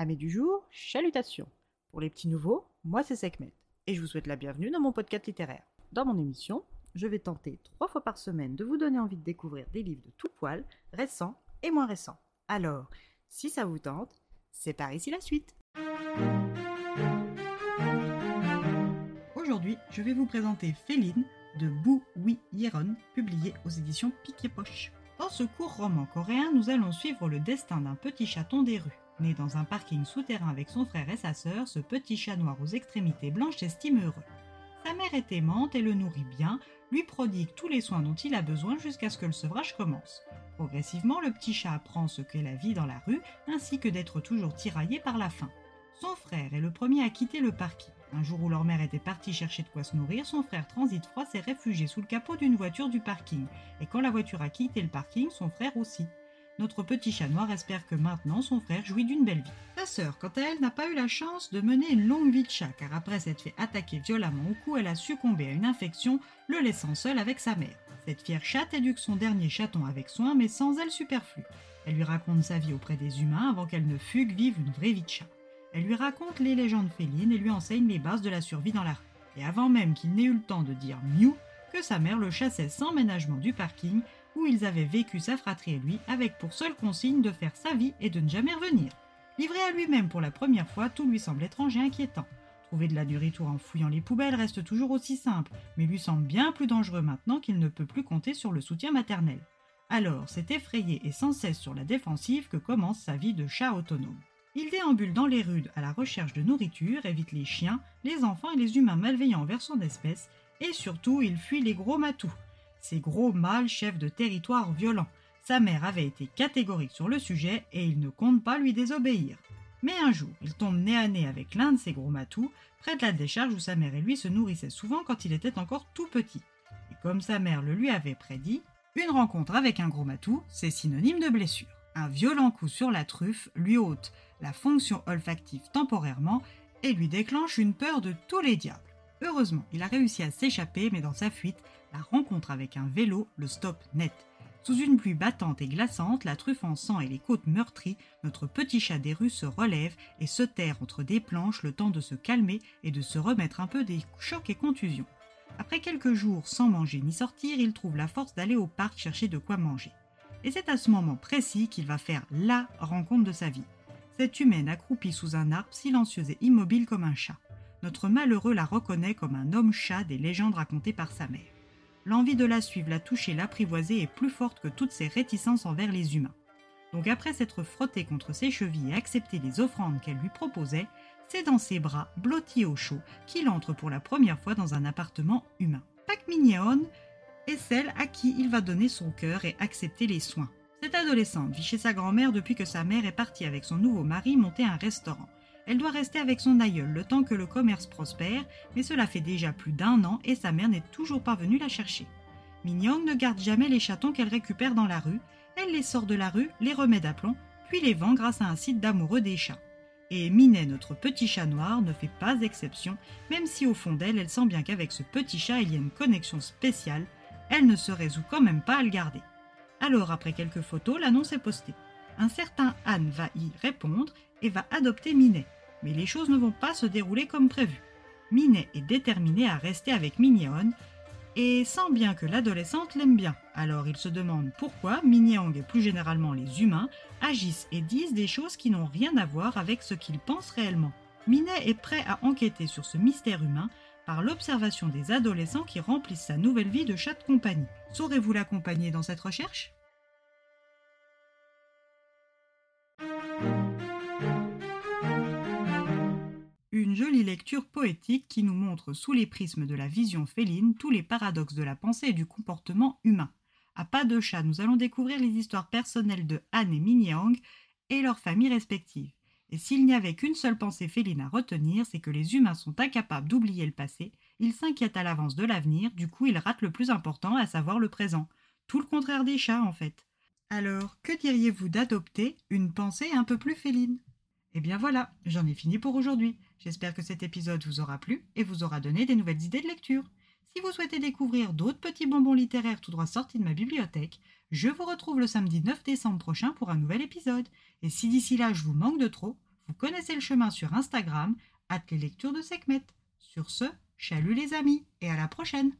Amis du jour, chalutations. Pour les petits nouveaux, moi c'est Sekhmet et je vous souhaite la bienvenue dans mon podcast littéraire. Dans mon émission, je vais tenter trois fois par semaine de vous donner envie de découvrir des livres de tout poil, récents et moins récents. Alors, si ça vous tente, c'est par ici la suite. Aujourd'hui, je vais vous présenter Féline de Wi Yeron, publié aux éditions Piquet Poche. Dans ce court roman coréen, nous allons suivre le destin d'un petit chaton des rues. Né dans un parking souterrain avec son frère et sa sœur, ce petit chat noir aux extrémités blanches estime heureux. Sa mère est aimante et le nourrit bien, lui prodigue tous les soins dont il a besoin jusqu'à ce que le sevrage commence. Progressivement, le petit chat apprend ce qu'est la vie dans la rue, ainsi que d'être toujours tiraillé par la faim. Son frère est le premier à quitter le parking. Un jour où leur mère était partie chercher de quoi se nourrir, son frère Transit Froid s'est réfugié sous le capot d'une voiture du parking. Et quand la voiture a quitté le parking, son frère aussi. Notre petit chat noir espère que maintenant son frère jouit d'une belle vie. Sa sœur, quant à elle, n'a pas eu la chance de mener une longue vie de chat, car après s'être fait attaquer violemment au cou, elle a succombé à une infection, le laissant seul avec sa mère. Cette fière chatte éduque son dernier chaton avec soin, mais sans elle superflue. Elle lui raconte sa vie auprès des humains avant qu'elle ne fugue vive une vraie vie de chat. Elle lui raconte les légendes félines et lui enseigne les bases de la survie dans la rue. Et avant même qu'il n'ait eu le temps de dire miou, que sa mère le chassait sans ménagement du parking où ils avaient vécu sa fratrie et lui avec pour seule consigne de faire sa vie et de ne jamais revenir. Livré à lui-même pour la première fois, tout lui semble étrange et inquiétant. Trouver de la nourriture en fouillant les poubelles reste toujours aussi simple, mais lui semble bien plus dangereux maintenant qu'il ne peut plus compter sur le soutien maternel. Alors, c'est effrayé et sans cesse sur la défensive que commence sa vie de chat autonome. Il déambule dans les rues à la recherche de nourriture, évite les chiens, les enfants et les humains malveillants envers son espèce, et surtout il fuit les gros matous, ces gros mâles chefs de territoire violents. Sa mère avait été catégorique sur le sujet et il ne compte pas lui désobéir. Mais un jour, il tombe nez à nez avec l'un de ces gros matous, près de la décharge où sa mère et lui se nourrissaient souvent quand il était encore tout petit. Et comme sa mère le lui avait prédit, une rencontre avec un gros matou, c'est synonyme de blessure. Un violent coup sur la truffe lui ôte la fonction olfactive temporairement et lui déclenche une peur de tous les diables. Heureusement, il a réussi à s'échapper, mais dans sa fuite, la rencontre avec un vélo le stoppe net. Sous une pluie battante et glaçante, la truffe en sang et les côtes meurtries, notre petit chat des rues se relève et se terre entre des planches le temps de se calmer et de se remettre un peu des chocs et contusions. Après quelques jours sans manger ni sortir, il trouve la force d'aller au parc chercher de quoi manger. Et c'est à ce moment précis qu'il va faire LA rencontre de sa vie. Cette humaine accroupie sous un arbre, silencieuse et immobile comme un chat. Notre malheureux la reconnaît comme un homme-chat des légendes racontées par sa mère. L'envie de la suivre, la toucher, l'apprivoiser est plus forte que toutes ses réticences envers les humains. Donc après s'être frotté contre ses chevilles et accepté les offrandes qu'elle lui proposait, c'est dans ses bras, blotti au chaud, qu'il entre pour la première fois dans un appartement humain. Pac Mignon est celle à qui il va donner son cœur et accepter les soins. Cette adolescente vit chez sa grand-mère depuis que sa mère est partie avec son nouveau mari monter un restaurant. Elle doit rester avec son aïeul le temps que le commerce prospère, mais cela fait déjà plus d'un an et sa mère n'est toujours pas venue la chercher. Mignong ne garde jamais les chatons qu'elle récupère dans la rue, elle les sort de la rue, les remet d'aplomb, puis les vend grâce à un site d'amoureux des chats. Et Minet, notre petit chat noir, ne fait pas exception, même si au fond d'elle, elle sent bien qu'avec ce petit chat, il y a une connexion spéciale, elle ne se résout quand même pas à le garder. Alors, après quelques photos, l'annonce est postée. Un certain Anne va y répondre et va adopter Minet. Mais les choses ne vont pas se dérouler comme prévu. Minet est déterminé à rester avec Mignon et sent bien que l'adolescente l'aime bien. Alors il se demande pourquoi Minyang et plus généralement les humains agissent et disent des choses qui n'ont rien à voir avec ce qu'ils pensent réellement. Minet est prêt à enquêter sur ce mystère humain par l'observation des adolescents qui remplissent sa nouvelle vie de chat de compagnie. Saurez-vous l'accompagner dans cette recherche? Une jolie lecture poétique qui nous montre sous les prismes de la vision féline tous les paradoxes de la pensée et du comportement humain. À pas de chat, nous allons découvrir les histoires personnelles de Anne et Minyang et leurs familles respectives. Et s'il n'y avait qu'une seule pensée féline à retenir, c'est que les humains sont incapables d'oublier le passé, ils s'inquiètent à l'avance de l'avenir, du coup ils ratent le plus important, à savoir le présent. Tout le contraire des chats, en fait. Alors, que diriez-vous d'adopter une pensée un peu plus féline? Eh bien voilà, j'en ai fini pour aujourd'hui. J'espère que cet épisode vous aura plu et vous aura donné des nouvelles idées de lecture. Si vous souhaitez découvrir d'autres petits bonbons littéraires tout droit sortis de ma bibliothèque, je vous retrouve le samedi 9 décembre prochain pour un nouvel épisode. Et si d'ici là je vous manque de trop, vous connaissez le chemin sur Instagram, hâte les lectures de Sekhmet. Sur ce, chalut les amis et à la prochaine!